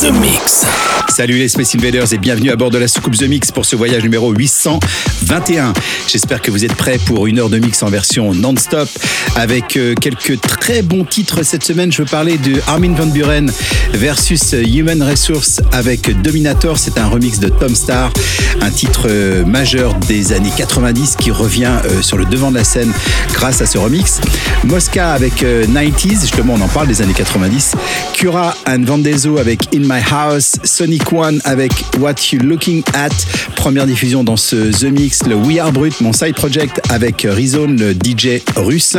The Mix. Salut les Space Invaders et bienvenue à bord de la soucoupe The Mix pour ce voyage numéro 821. J'espère que vous êtes prêts pour une heure de mix en version non-stop avec euh, quelques très bons titres cette semaine. Je veux parler de Armin van Buren versus Human Resource avec Dominator. C'est un remix de Tom Starr, un titre euh, majeur des années 90 qui revient euh, sur le devant de la scène grâce à ce remix. Mosca avec 90s, justement on en parle des années 90. Cura and Vandezo avec In My House. Sonic One avec What You Looking At. Première diffusion dans ce The Mix, le We Are Brut, mon side project avec Rizone, le DJ russe.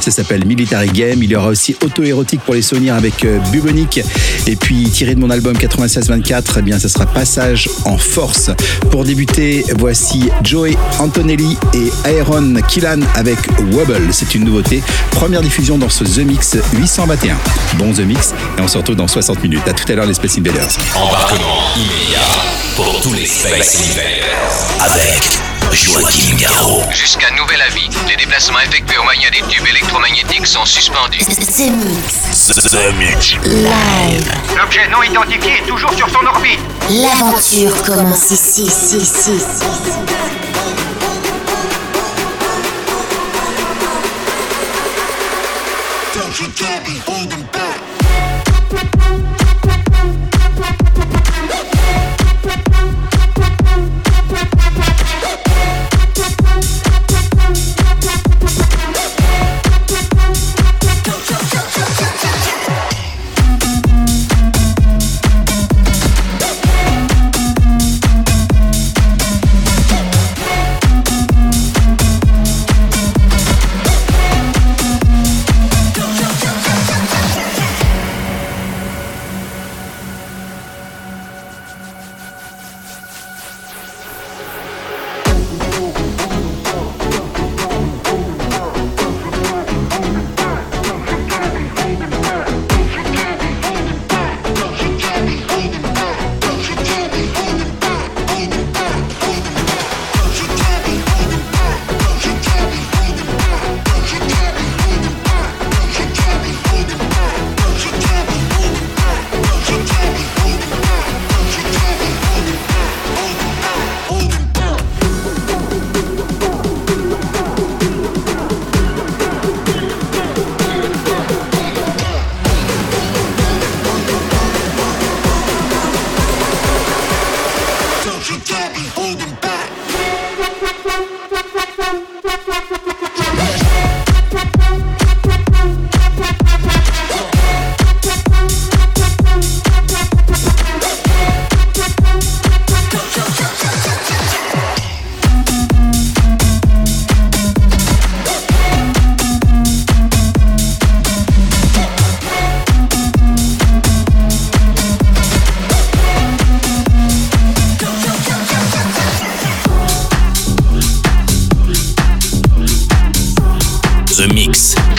Ça s'appelle Military Game. Il y aura aussi Auto-érotique pour les souvenirs avec euh, Bubonic. Et puis tiré de mon album 96-24, eh bien, ça sera Passage en Force. Pour débuter, voici Joey Antonelli et Aaron Killan avec Wobble. C'est une nouveauté. Première diffusion dans ce The Mix 821. Bon The Mix et on se retrouve dans 60 minutes. À tout à l'heure les Space Invaders. Embarquement immédiat pour tous les Space Invaders avec Joachim Garraud. Jusqu'à nouvel avis, les déplacements effectués au moyen des tubes électromagnétiques sont suspendus. The Mix. The Mix. Live. L'objet non identifié est toujours sur son orbite. L'aventure commence ici, ici, ici,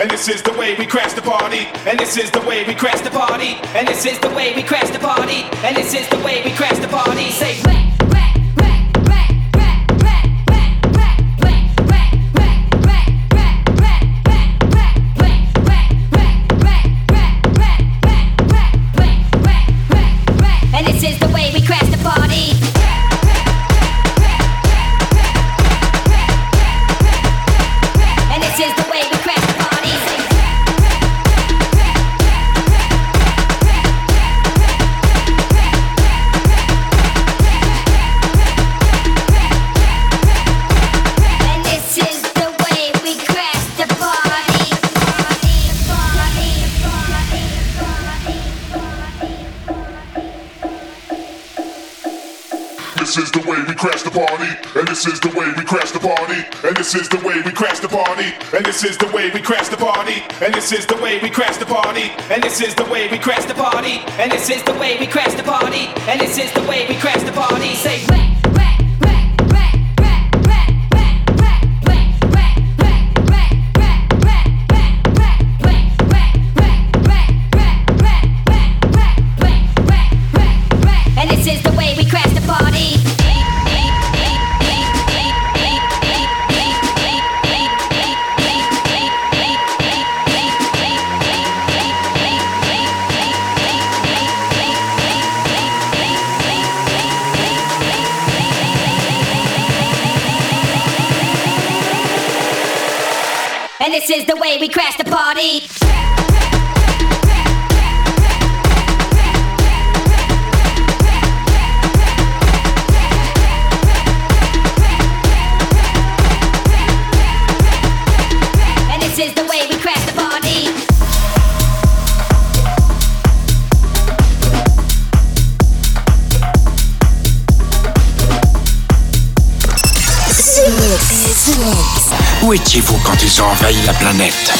and this is the way we crash the party, and this is the way we crash the party, and this is the way we crash the party, and this is the way we crash the party. Say. way we crash the party, and this is the way we crash the party, and this is the way we crash the party, and this is the way we crash the party, and this is the way we crash the party. Say. envahit la planète.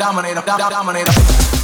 I'm the one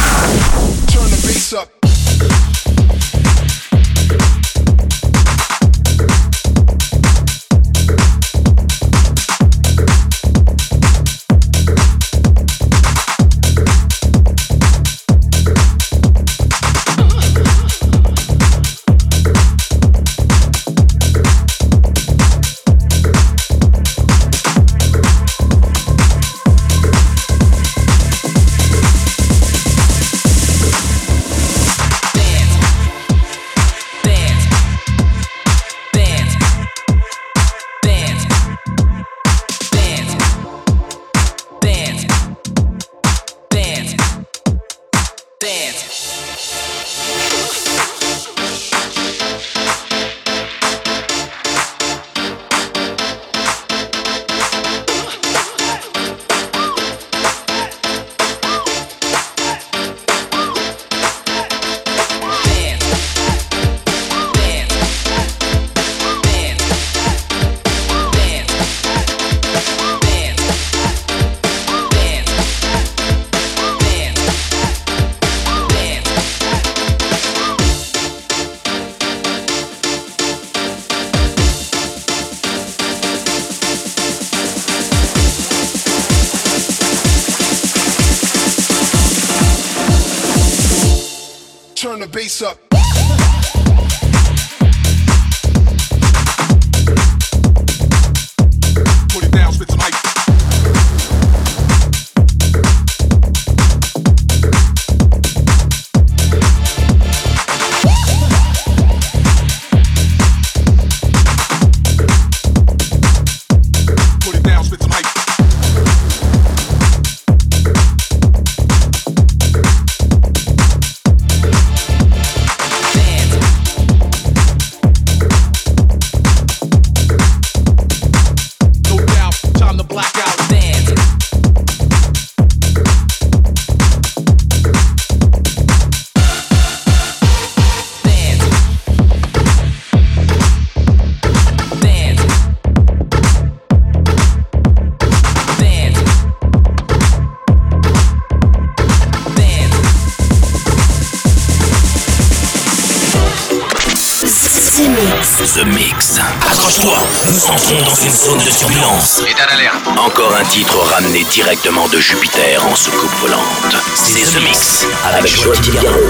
Encore un titre ramené directement de Jupiter en soucoupe volante. C'est The Mix avec Garraud.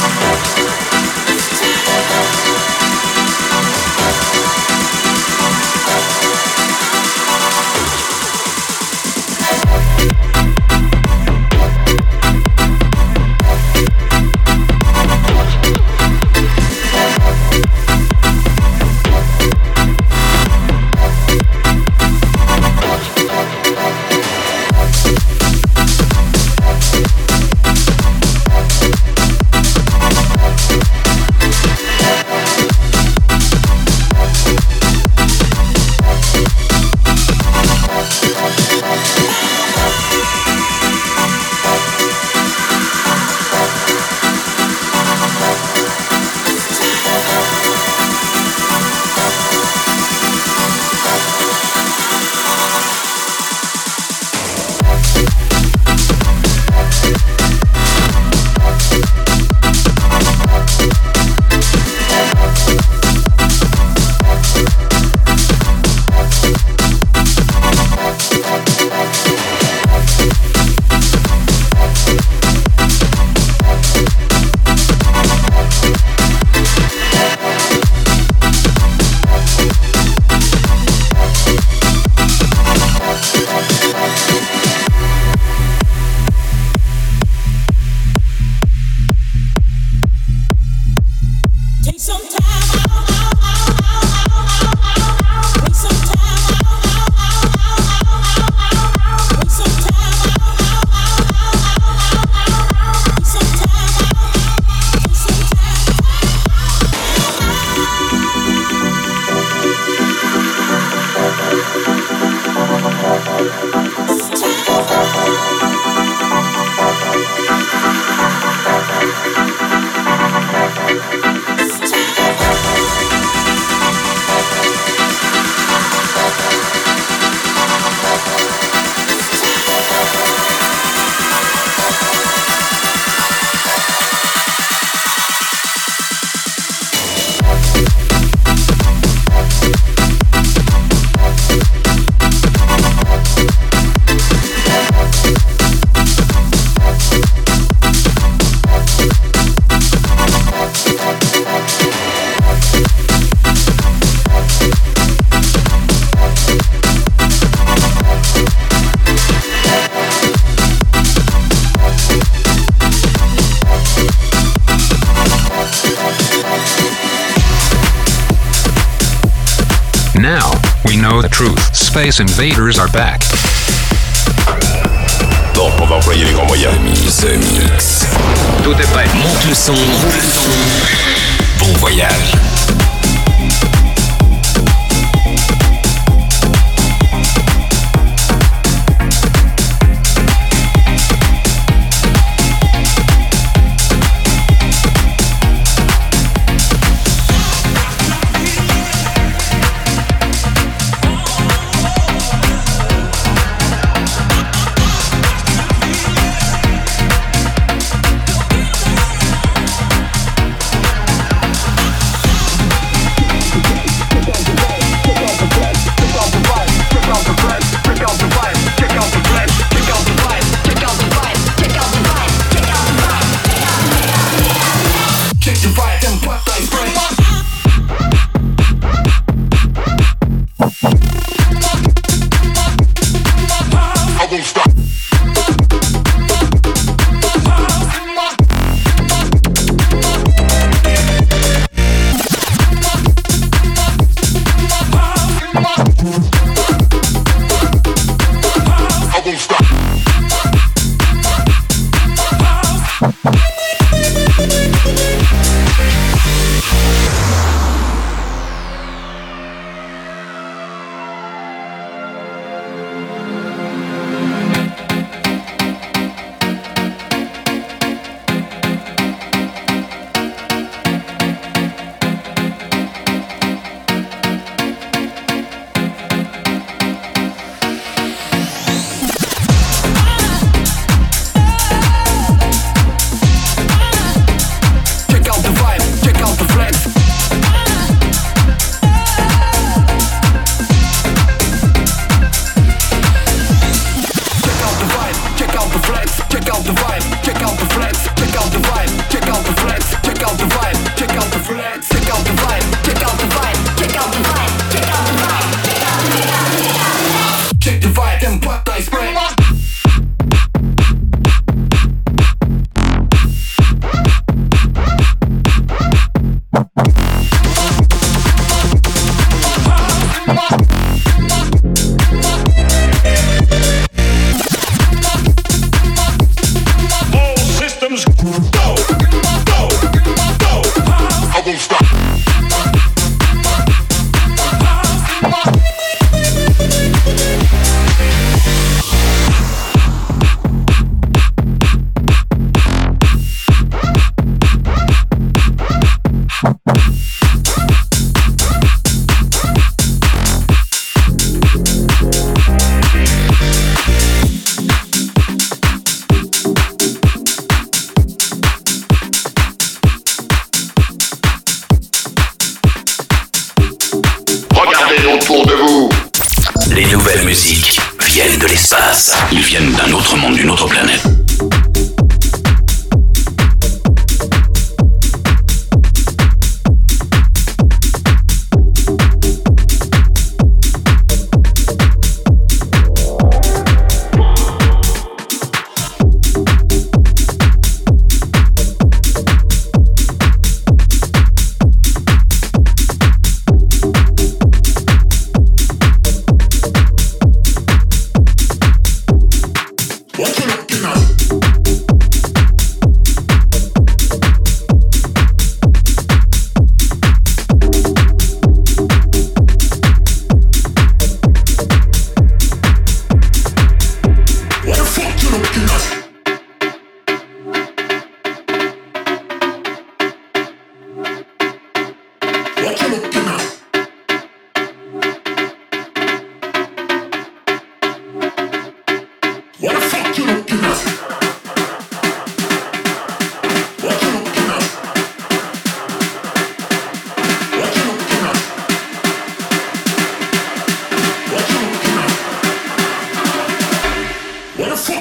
know Space Invaders are back. Bon, on va employer les grands moyens. Mix. Tout est prêt. Monte le son. Monte le son. Bon voyage.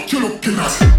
キョロッケな。し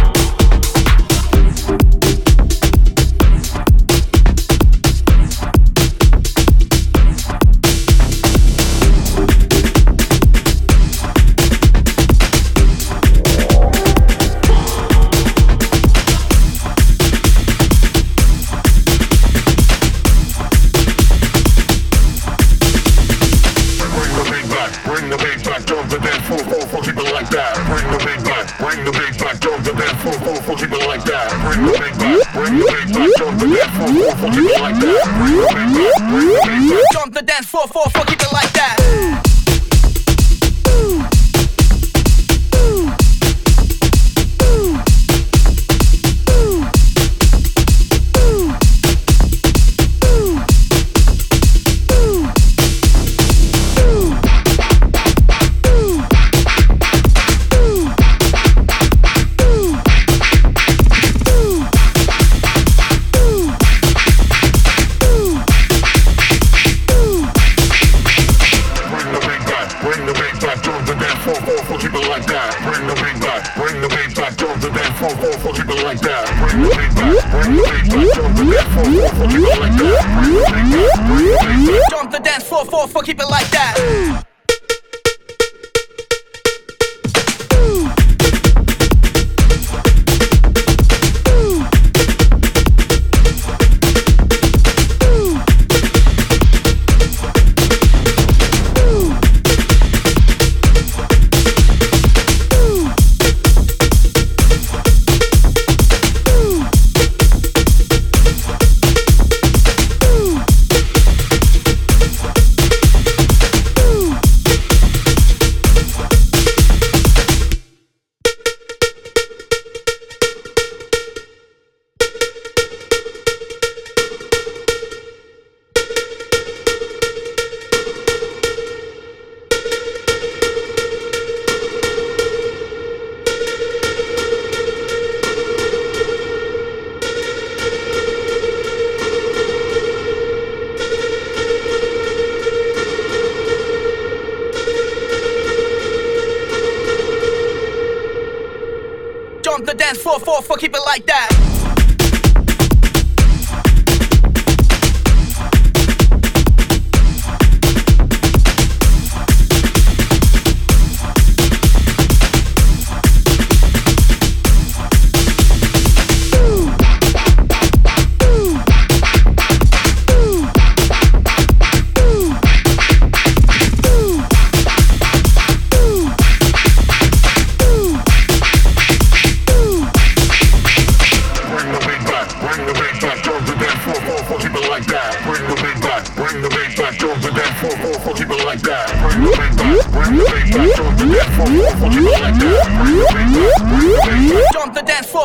four keep it light.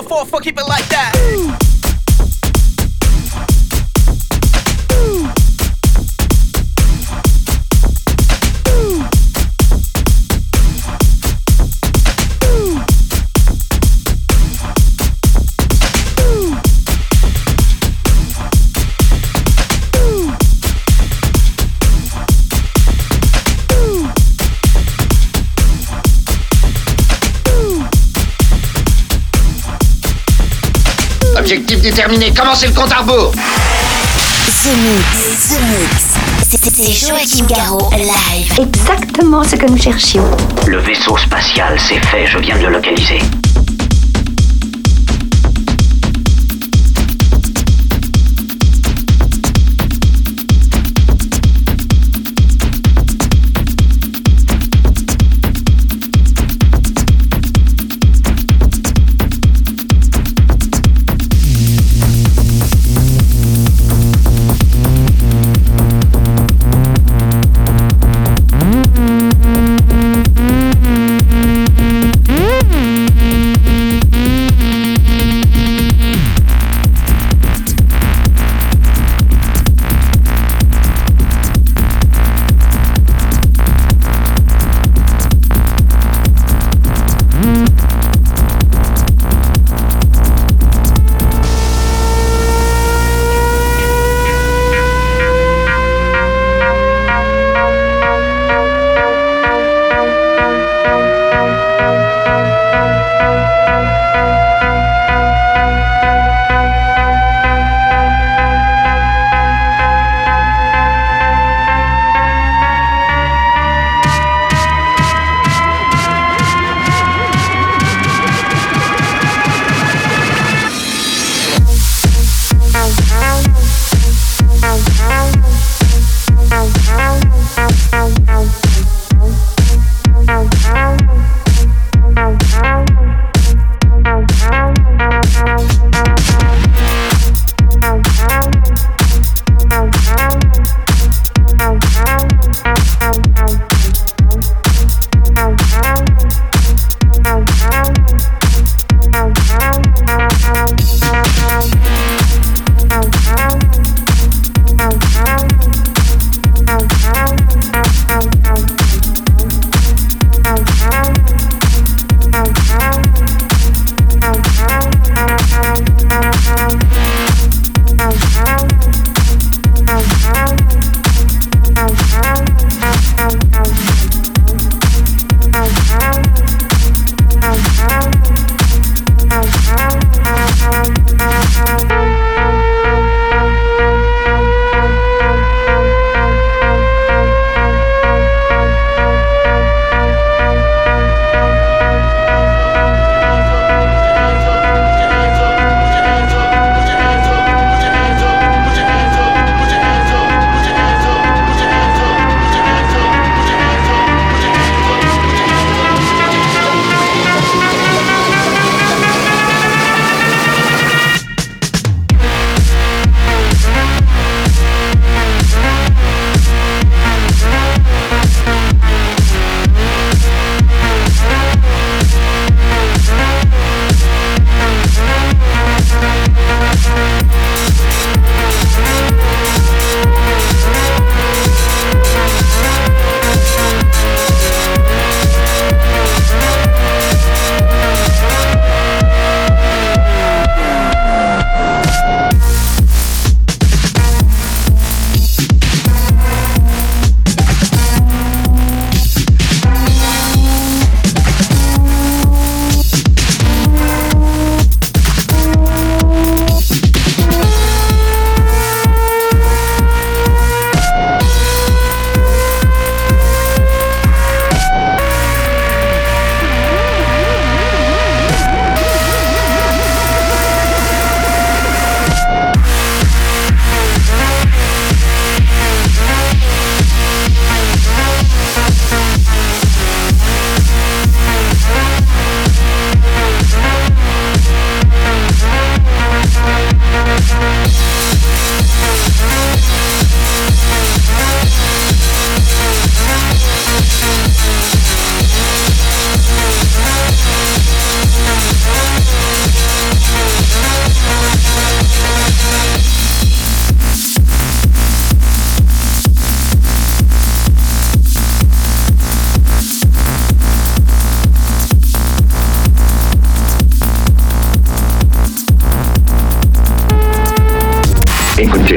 for, fuck keep it like that. Commencez le compte à rebours. The Mix, The Mix. C'est Joachim Garraud, live. Exactement ce que nous cherchions. Le vaisseau spatial, c'est fait, je viens de le localiser.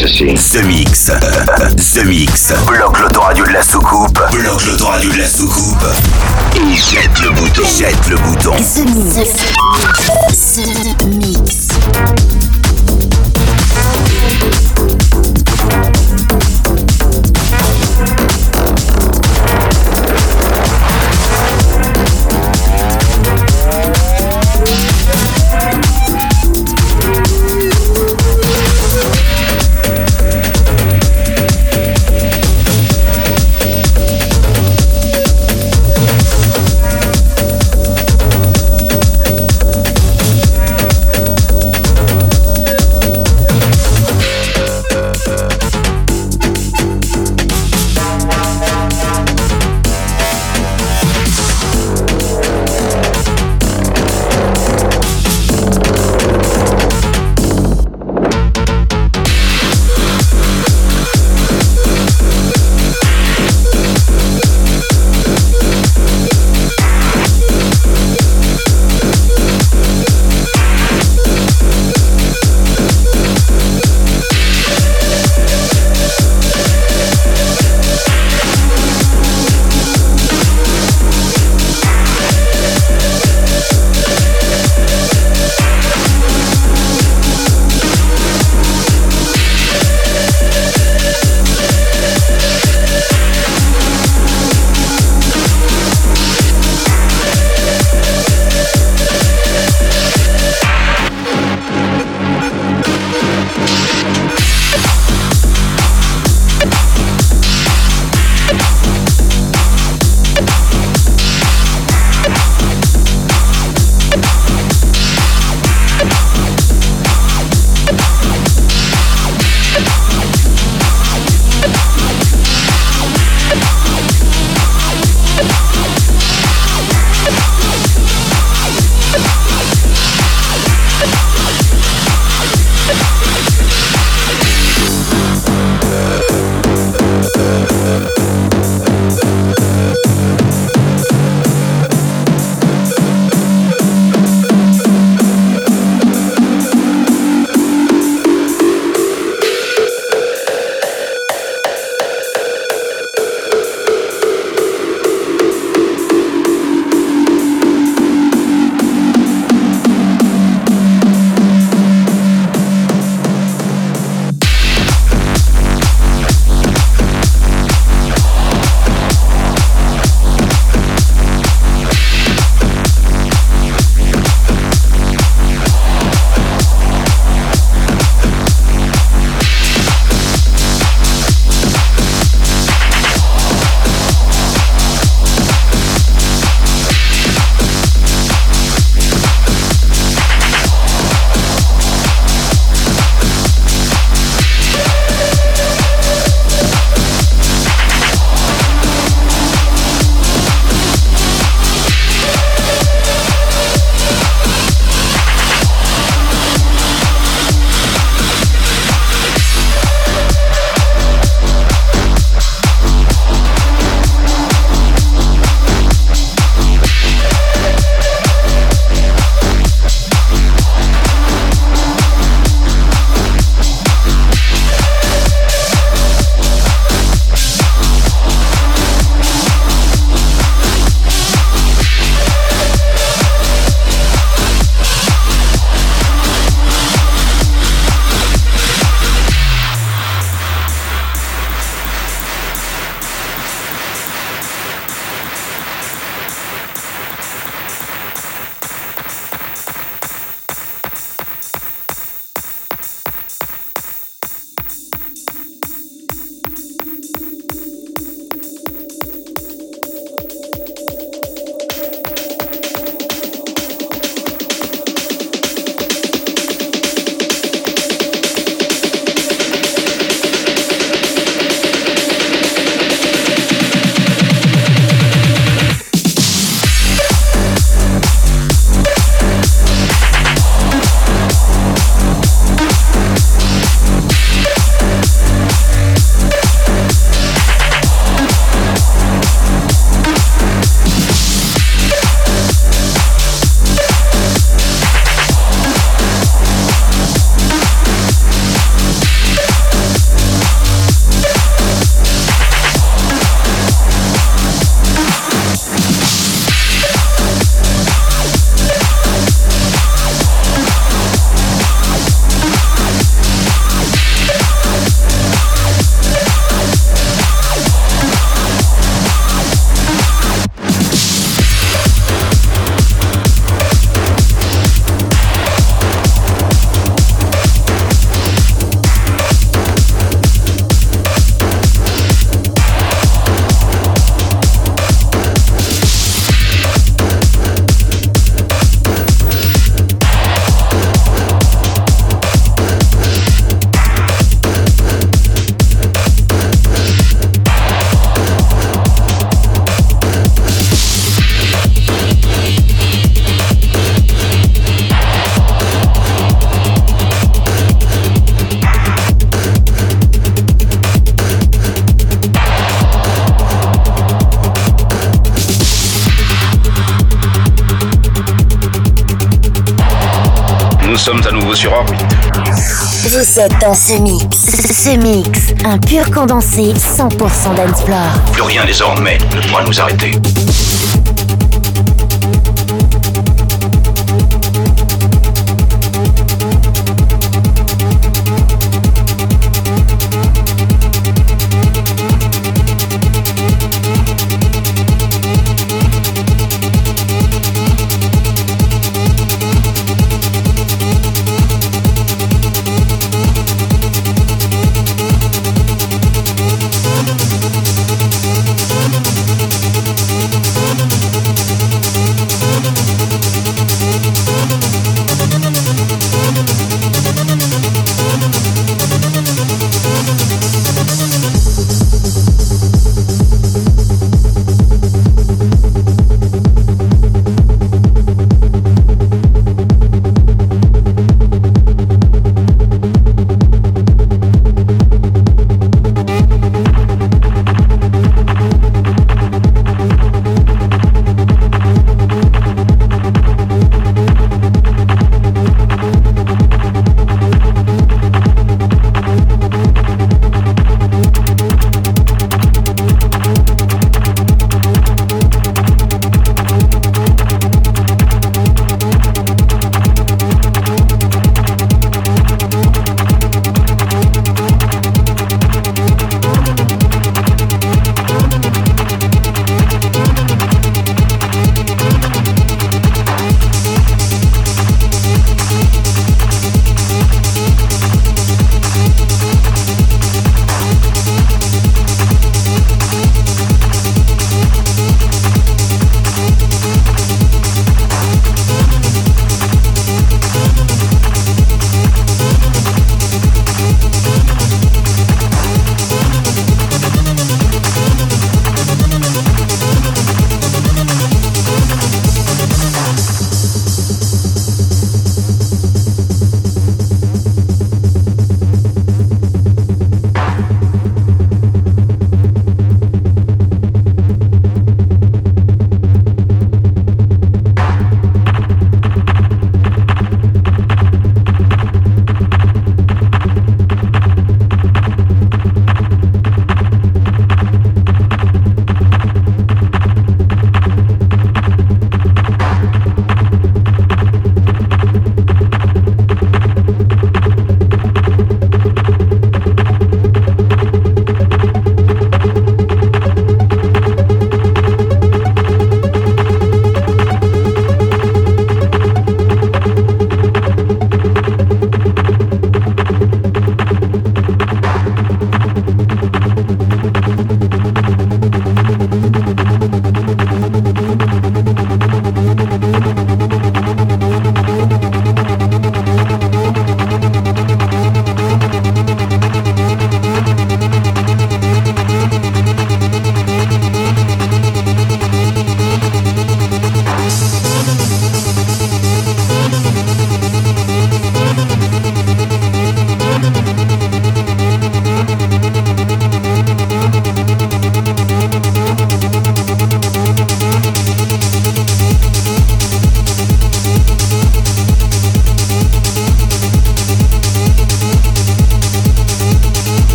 Ceci. The Mix. The Mix. Bloque l'autoradio de la soucoupe. Bloque l'autoradio de la soucoupe. Et jette le bouton. Jette le bouton. The Mix. The sur orbite. Vous êtes dans ce mix. Ce mix, un pur condensé 100% dancefloor. Plus rien désormais ne pourra nous arrêter.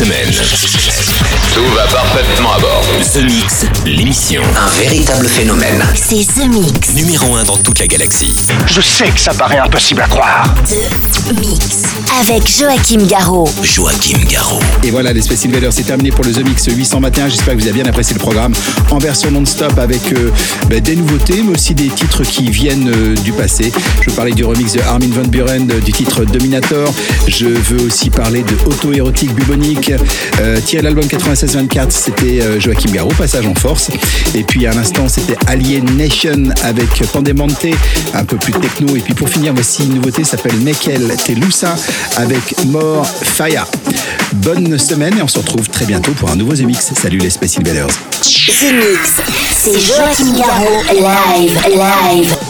Semaine, Tout va parfaitement à bord. The Mix, l'émission. Un véritable phénomène. C'est The Mix. Numéro 1 dans toute la galaxie. Je sais que ça paraît impossible à croire. The Mix. Avec Joachim Garraud. Joachim Garraud. Et voilà, les Space Invaders, c'est terminé pour le The Mix 821. J'espère que vous avez bien apprécié le programme en version non-stop avec euh, bah, des nouveautés, mais aussi des titres qui viennent euh, du passé. Je veux parler du remix de Armin Van Buren euh, du titre Dominator. Je veux aussi parler de Auto-érotique bubonique. Euh, tiré de l'album 96-24, c'était euh, Joachim Garraud, passage en force. Et puis à l'instant, c'était Alienation avec Pandemonte, un peu plus techno. Et puis pour finir, voici une nouveauté, s'appelle Mekel Telusa avec More Fire. Bonne semaine et on se retrouve très bientôt pour un nouveau The Mix. Salut les Space Invaders.